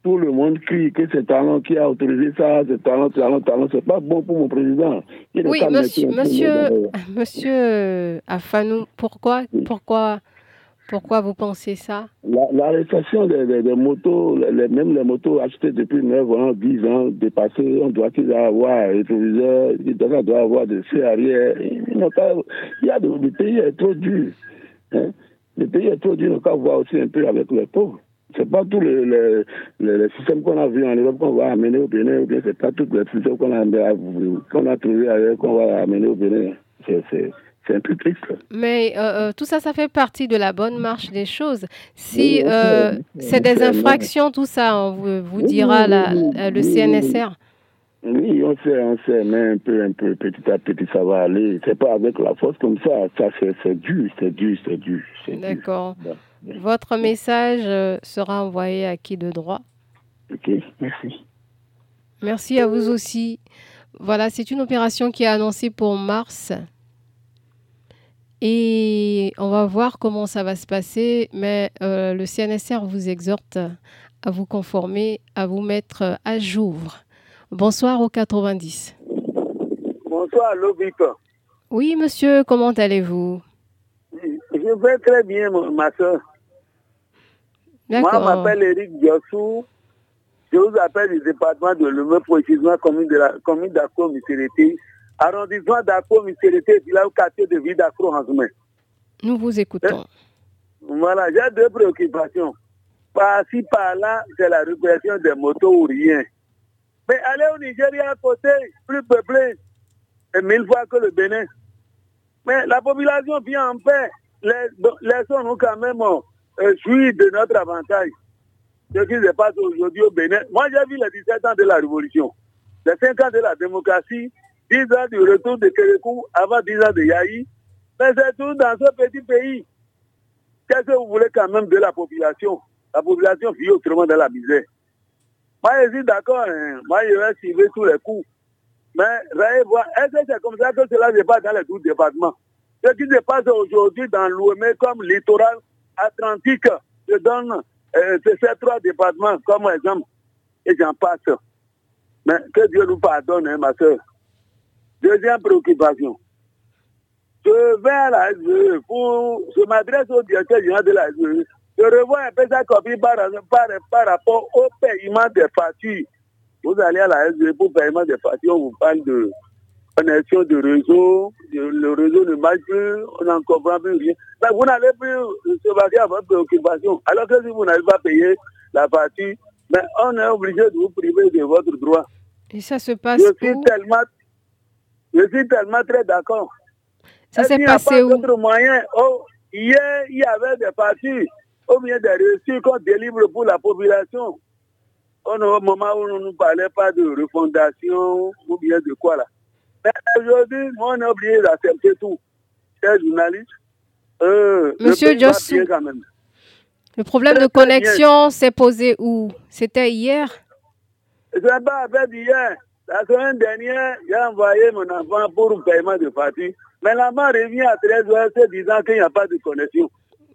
N: Tout le monde crie que c'est talent qui a autorisé ça, c'est talent, talent, talent. C'est pas bon pour mon président.
A: oui, monsieur, monsieur, monsieur Afanou, pourquoi, pourquoi, pourquoi vous pensez ça?
N: L'arrestation des, des, motos, les, même les motos achetées depuis 9 ans, 10 ans, dépassées, on doit qu'ils avoir un rétroviseur, on doit avoir des feux arrière. Il y a le pays est trop dur. Hein? Le pays est trop dur, on doit voir aussi un peu avec les pauvres. C'est pas tous les, les, les, systèmes qu'on a vus en Europe qu'on va amener au Bénin, ou bien c'est pas tous les systèmes qu'on a, qu'on a trouvés ailleurs qu'on va amener au Bénin. C'est un peu triste.
A: Mais euh, euh, tout ça, ça fait partie de la bonne marche des choses. Si euh, c'est des infractions, tout ça, on vous, vous dira la, le CNSR.
N: Oui, on sait, on sait, mais un peu, un peu, petit à petit, ça va aller. C'est pas avec la force comme ça. Ça, c'est dur, c'est dur, c'est dur.
A: D'accord. Votre message euh, sera envoyé à qui de droit?
N: Ok, merci.
A: Merci à vous aussi. Voilà, c'est une opération qui est annoncée pour mars. Et on va voir comment ça va se passer, mais euh, le CNSR vous exhorte à vous conformer, à vous mettre à jour. Bonsoir au 90.
O: Bonsoir, Lobip.
A: Oui, monsieur, comment allez-vous?
O: Je vais très bien, ma soeur. Moi, je m'appelle Eric Diossou. Je vous appelle du département de l'Humain, précisément commune de la commune d'Accro, Misérité, arrondissement d'Accro, Misérité, village quartier de ville d'Accro, en
A: Nous vous écoutons.
O: Voilà, j'ai deux préoccupations. Par-ci, par-là, c'est la répression des motos ou rien. Mais aller au Nigeria à côté, plus peuplé, et mille fois que le Bénin. Mais la population vient en paix. Laissons-nous quand même euh, jouir de notre avantage. Ce qui se passe aujourd'hui au Bénin. Moi, j'ai vu les 17 ans de la Révolution, les 5 ans de la démocratie, 10 ans du retour de Kérékou avant 10 ans de Yahi. Mais c'est tout dans ce petit pays. Qu'est-ce que vous voulez quand même de la population? La population vit autrement dans la misère. Moi, je suis d'accord. Hein. Moi, je vais suivre tous les coups. Mais, voir, est-ce que c'est comme ça que cela se passe dans les 12 départements? Ce qui se passe aujourd'hui dans l'OME comme littoral atlantique, je donne euh, ces trois départements comme exemple. Et j'en passe. Mais que Dieu nous pardonne, hein, ma soeur. Deuxième préoccupation. Je vais à la SVE pour, je m'adresse au directeur général de la SVE je revois un peu ça copie par, par, rapport au paiement des factures. Vous allez à la SG pour paiement des factures, on vous parle de connexion de réseau, le réseau ne marche plus, on n'en comprend plus rien. Vous n'allez plus se baser à votre préoccupation. Alors que si vous n'avez pas payé la facture, mais on est obligé de vous priver de votre droit.
A: Et ça se passe
O: je suis tellement, Je suis tellement très d'accord.
A: Ça s'est passé où
O: moyen. Oh, hier, il y avait des factures au bien des reçus qu'on délivre pour la population. On au moment où on ne nous parlait pas de refondation ou bien de quoi là. Mais aujourd'hui, on est obligé d'accepter tout. Chers journalistes, euh,
A: Monsieur Jossou, le problème de connexion s'est posé où? C'était hier?
O: C'est pas fait hier. La semaine dernière, j'ai envoyé mon enfant pour un paiement de partie. Mais la main revient à 13 h disant qu'il n'y a pas de connexion.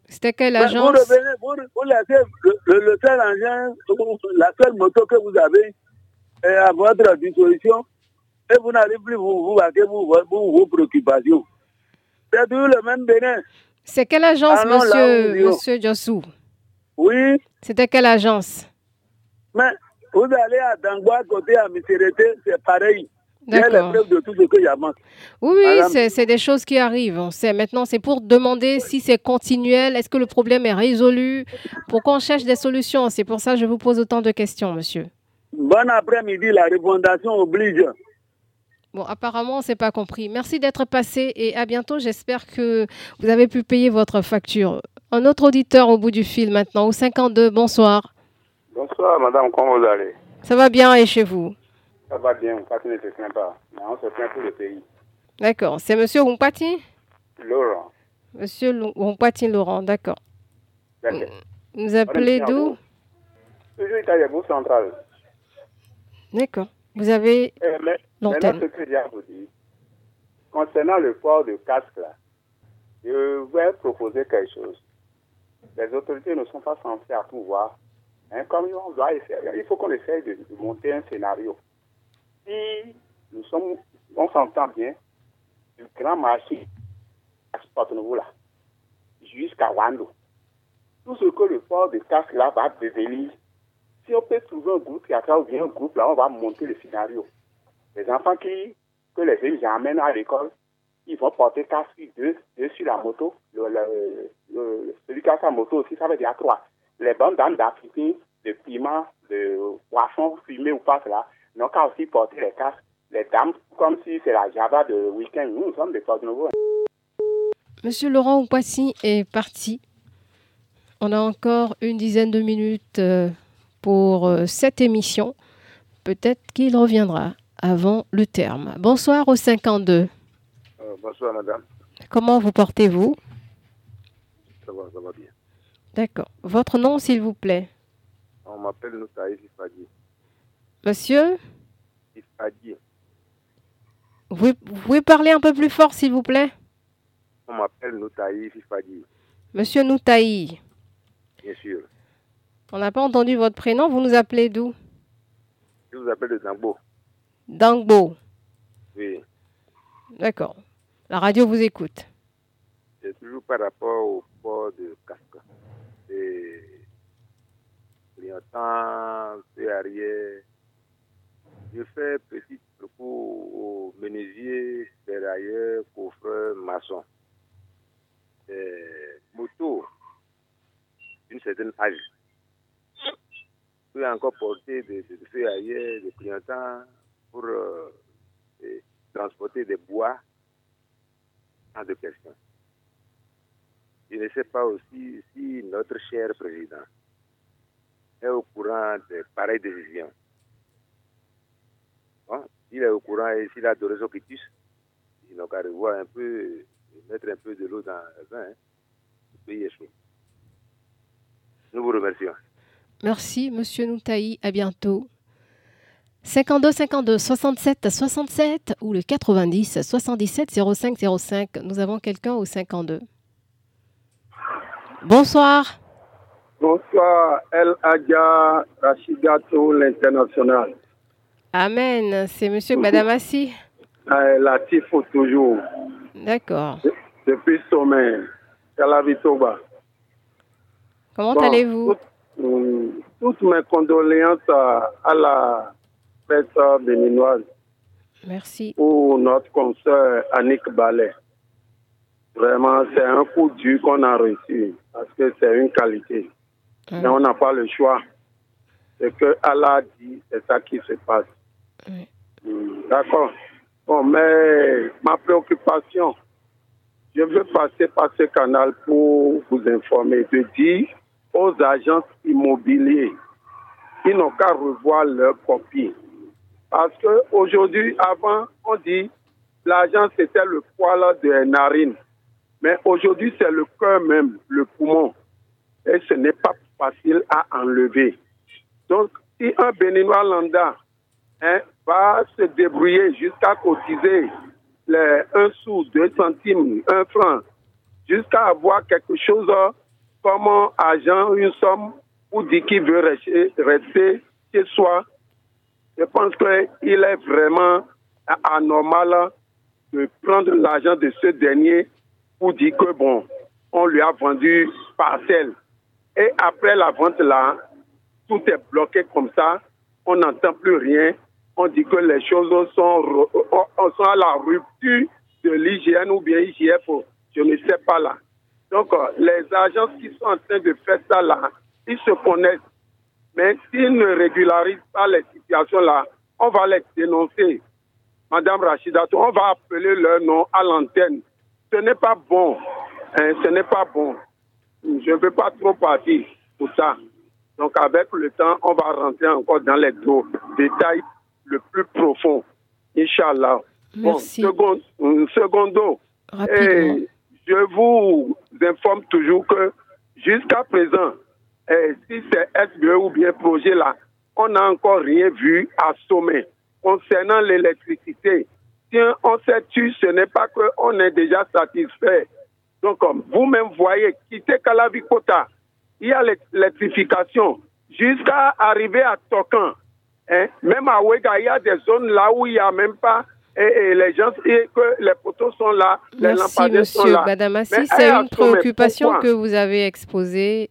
A: C'était quelle agence
O: Vous revenez, vous, laissez le, seul engin, la seule moto que vous avez est à votre disposition et vous n'allez plus vous, vous vos, vos préoccupations. C'est toujours le même Bénin.
A: C'est quelle agence, monsieur, monsieur Jossou
O: Oui.
A: C'était quelle agence?
O: Mais vous allez à Dangwa, côté à Misérité, c'est pareil. D'accord. de tout ce qu'il
A: Oui, oui c'est des choses qui arrivent. On sait. Maintenant, c'est pour demander si c'est continuel, est-ce que le problème est résolu, pourquoi on cherche des solutions. C'est pour ça que je vous pose autant de questions, monsieur.
O: Bon après-midi, la refondation oblige.
A: Bon, apparemment, on ne s'est pas compris. Merci d'être passé et à bientôt. J'espère que vous avez pu payer votre facture. Un autre auditeur au bout du fil maintenant, au 52. Bonsoir.
P: Bonsoir, madame. Comment vous allez?
A: Ça va bien et chez vous?
P: Ça va bien, Mpati ne se plaint pas. Mais on se plaint pour le pays.
A: D'accord. C'est monsieur Rumpati
P: Laurent.
A: Monsieur Rumpati Laurent, d'accord. Vous appelez d'où?
P: Toujours Italien, vous central.
A: D'accord. Vous avez
P: eh, mais, Maintenant, ce que j'ai à vous dire, concernant le port de casque, là, je vais proposer quelque chose. Les autorités ne sont pas censées à tout voir. Hein, comme on doit essayer, il faut qu'on essaye de monter un scénario si nous sommes, on s'entend bien, du grand marché à ce là, jusqu'à Wando, tout ce que le port de casque là va devenir, si on peut trouver un groupe qui a bien un groupe là, on va monter le scénario. Les enfants qui, que les jeunes amènent à l'école, ils vont porter casque deux, deux sur la moto. Celui qui a sa moto aussi, ça veut dire trois. les bonnes dames d'Afrique, de piment, de poisson fumé ou pas cela, n'ont qu'à aussi porter les casques. Les dames, comme si c'est la Java de week-end, nous, nous sommes des Porte Nouveau.
A: Monsieur Laurent Oupoissy est parti. On a encore une dizaine de minutes euh, pour euh, cette émission. Peut-être qu'il reviendra avant le terme. Bonsoir au 52.
Q: Euh, bonsoir, madame.
A: Comment vous portez-vous?
Q: Ça va, ça va bien.
A: D'accord. Votre nom, s'il vous plaît?
Q: On m'appelle Noutaï Ifadi.
A: Monsieur?
Q: Ifadi.
A: vous pouvez, vous pouvez parler un peu plus fort, s'il vous plaît?
Q: On m'appelle Noutaï Ifadi.
A: Monsieur Noutaï,
Q: Bien sûr.
A: on n'a pas entendu votre prénom. Vous nous appelez d'où?
Q: Je vous appelle de Dambo.
A: Dangbo.
Q: Oui.
A: D'accord. La radio vous écoute.
Q: C'est toujours par rapport au port de casque. Et clignotant, c'est arrière. Je fais petit propos aux menuisiers, ferrailleurs, coffreurs, maçons. Euh, moto d'une certaine âge peut encore porter des, des ferrailleurs, des clignotants pour euh, transporter des bois sans de question. Je ne sais pas aussi si notre cher président est au courant de pareilles décisions. Bon, s'il est au courant et s'il a de raisons qui tuent, il n'a qu'à revoir un peu, mettre un peu de l'eau dans le vin. Hein. Le pays est. Nous vous remercions.
A: Merci, Monsieur Noutaï. À bientôt. 52 52 67 67 ou le 90 77 05 05. Nous avons quelqu'un au 52. Bonsoir.
R: Bonsoir, El Adja Rachidato, l'international.
A: Amen. C'est Monsieur Badamassi.
R: Euh, Latifo toujours,
A: D'accord.
R: depuis sommet, Calavitoba.
A: Comment
R: Bon,
A: allez-vous?
R: toutes, hum, toutes mes condoléances à, à la presse béninoise
A: Merci.
R: pour notre consoeur Annick Ballet. Vraiment, c'est un coup dur qu'on a reçu parce que c'est une qualité. Mais on n'a pas le choix. C'est que Allah dit, c'est ça qui se passe. Hum, D'accord. Bon, mais ma préoccupation, je veux passer par ce canal pour vous informer, de dire aux agences immobiliers qu'ils n'ont qu'à revoir leur copie. Parce qu'aujourd'hui, avant, on dit l'agence c'était le poil de la narine. Mais aujourd'hui, c'est le cœur même, le poumon. Et ce n'est pas facile à enlever. Donc, si un Béninois lambda hein, va se débrouiller jusqu'à cotiser les 1 sou, 2 centimes, 1 franc, jusqu'à avoir quelque chose comme un agent, une somme, pour dire qu'il veut rester chez soi, je pense qu'il est vraiment anormal de prendre l'argent de ce dernier pour dire que, bon, on lui a vendu parcelle. Et après la vente là, tout est bloqué comme ça, on n'entend plus rien. On dit que les choses sont, re- sont à la rupture de l'hygiène ou bien IGF, je ne sais pas là. Donc, euh, les agences qui sont en train de faire ça là, ils se connaissent. Mais s'ils ne régularisent pas les situations là, on va les dénoncer. Madame Rachidato, on va appeler leur nom à l'antenne. Ce n'est pas bon. hein, ce n'est pas bon. Je ne veux pas trop partir pour ça. Donc, avec le temps, on va rentrer encore dans les détails le plus profond. Inch'Allah. Bon, second, euh, secondo, et je vous informe toujours que jusqu'à présent, eh, si c'est SBE ou bien projet là, on n'a encore rien vu à sommet. Concernant l'électricité, si on s'est tué, ce n'est pas qu'on est déjà satisfait. Donc, comme vous-même voyez, quitter Kalavikota, il y a l'électrification jusqu'à arriver à Tokan. Hein? Même à Ouega, il y a des zones là où il n'y a même pas et, et les gens, et que les poteaux sont là, les
A: Merci,
R: lampadaires sont
A: Monsieur
R: là.
A: Badamassi.
R: Mais
A: C'est
R: a
A: une préoccupation que vous avez exposée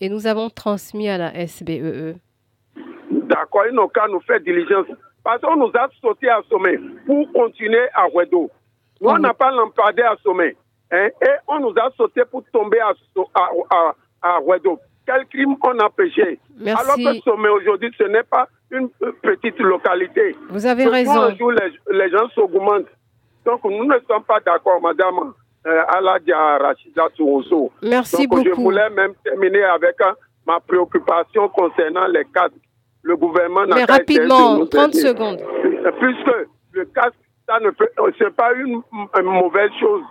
A: et nous avons transmis à la E SBEE.
R: D'accord, ils n'ont qu'à nous faire diligence. Parce qu'on nous a sauté à sommet pour continuer à Wedo. Nous, on n'a pas lampadaire à sommet. hein, et on nous a sauté pour tomber à, à, à, à Wedo. quel crime on a péché.
A: Merci.
R: Alors que Sommet aujourd'hui, ce n'est pas une euh, petite localité.
A: Vous avez
R: Ce
A: raison.
R: jour, les, les gens s'augmentent. Donc nous ne sommes pas d'accord, madame euh, Aladia Rachida Tourousso.
A: Merci
R: Donc je
A: beaucoup.
R: voulais même terminer avec euh, ma préoccupation concernant les casques. Le gouvernement n'a
A: Mais
R: essayer de
A: rapidement,
R: nous
A: 30
R: aider.
A: secondes.
R: Puisque le casque, ça ne peut, euh, c'est pas une, une mauvaise chose.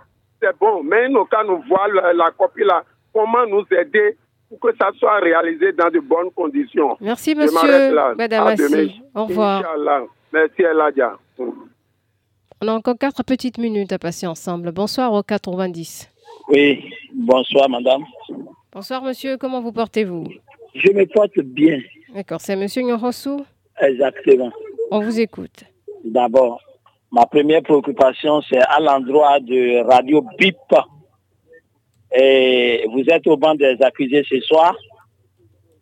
R: C'est bon. Mais nous, quand nous voit la, la copie là, comment nous aider pour que ça soit réalisé dans de bonnes conditions?
A: Merci,
R: Je
A: monsieur. Madame. Assi. Au revoir.
R: Inch'Allah. Merci, Eladia.
A: On a encore quatre petites minutes à passer ensemble. Bonsoir au 90.
S: Oui, bonsoir madame.
A: Bonsoir monsieur, comment vous portez-vous?
S: Je me porte bien,
A: D'accord, c'est monsieur Nyorosu.
S: exactement.
A: On vous écoute.
S: D'abord, ma première préoccupation, c'est à l'endroit de Radio BIP. Et vous êtes au banc des accusés ce soir,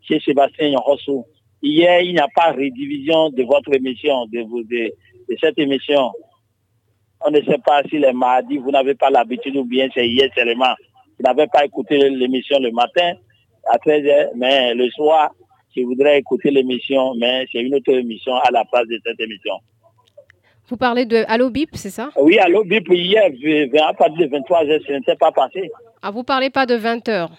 S: chez Sébastien Nyorosu. Hier, il n'y a pas redivision de votre émission, de, vous- de, de cette émission. On ne sait pas si les mardis, vous n'avez pas l'habitude ou bien c'est hier seulement. Vous n'avez pas écouté l'émission le matin à 13h, mais le soir, je voudrais écouter l'émission, mais c'est une autre émission à la place de cette émission.
A: Vous parlez de Allo Bip, c'est ça?
S: Oui, allô, BIP, hier, à partir de 23h, ce n'était pas passé.
A: Ah, vous parlez pas de 20 heures?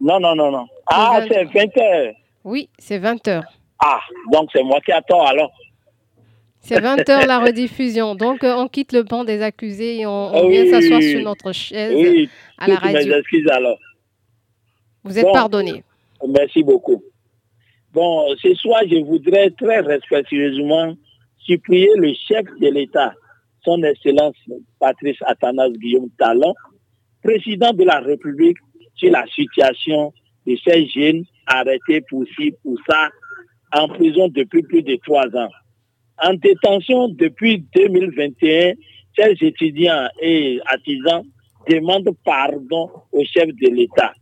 S: Non, non, non, non. Ah, c'est 20h.
A: Oui, c'est 20 heures.
S: Ah, donc c'est moi qui tort alors.
A: C'est 20 heures la rediffusion. Donc, euh, on quitte le banc des accusés et on, on
S: Ah
A: vient
S: oui,
A: s'asseoir sur notre chaise
S: Oui,
A: à la
S: toutes mes
A: radio.
S: excuses alors.
A: Vous êtes
S: Bon.
A: pardonné.
S: Merci beaucoup. Bon, ce soir, je voudrais très respectueusement supplier le chef de l'État, son Excellence Patrice Athanas Guillaume Talon, président de la République, sur la situation de ces jeunes arrêtés pour ci, pour ça, en prison depuis plus de trois ans. En détention depuis 2021, ces étudiants et artisans demandent pardon au chef de l'État.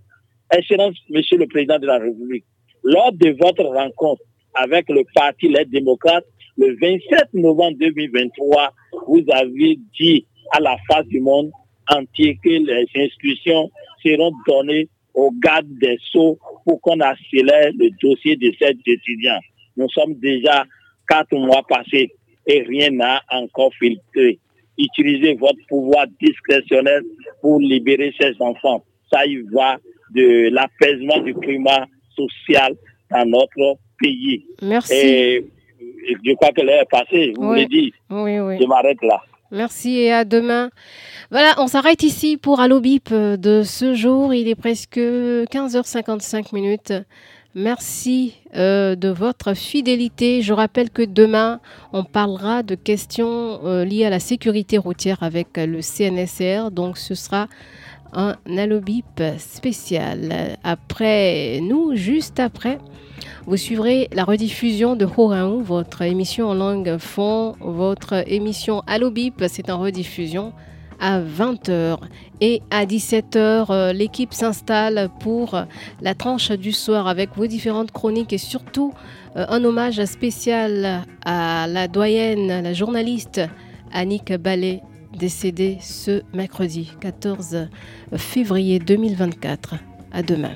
S: Excellence, Monsieur le Président de la République, lors de votre rencontre avec le Parti Les Démocrates, le 27 novembre 2023, vous avez dit à la face du monde entier que les instructions seront données aux gardes des Sceaux pour qu'on accélère le dossier de ces étudiants. Nous sommes déjà quatre mois passés et rien n'a encore filtré. Utilisez votre pouvoir discrétionnel pour libérer ces enfants. Ça y va de l'apaisement du climat social dans notre pays.
A: Merci.
S: Et je crois que l'heure est passée, vous
A: Oui.
S: l'avez dit.
A: Oui, oui.
S: Je m'arrête là.
A: Merci et à demain. Voilà, on s'arrête ici pour Allo Bip de ce jour. Il est presque 15h55 minutes. Merci euh, de votre fidélité. Je rappelle que demain, on parlera de questions euh, liées à la sécurité routière avec le CNSR. Donc, ce sera un Alobip spécial. Après nous, juste après, vous suivrez la rediffusion de Horaou, votre émission en langue fond, votre émission Alobip, c'est en rediffusion à 20h. Et à 17h, euh, l'équipe s'installe pour la tranche du soir avec vos différentes chroniques et surtout euh, un hommage spécial à la doyenne, la journaliste Annick Ballet, décédée ce mercredi 14 février 2024. À demain.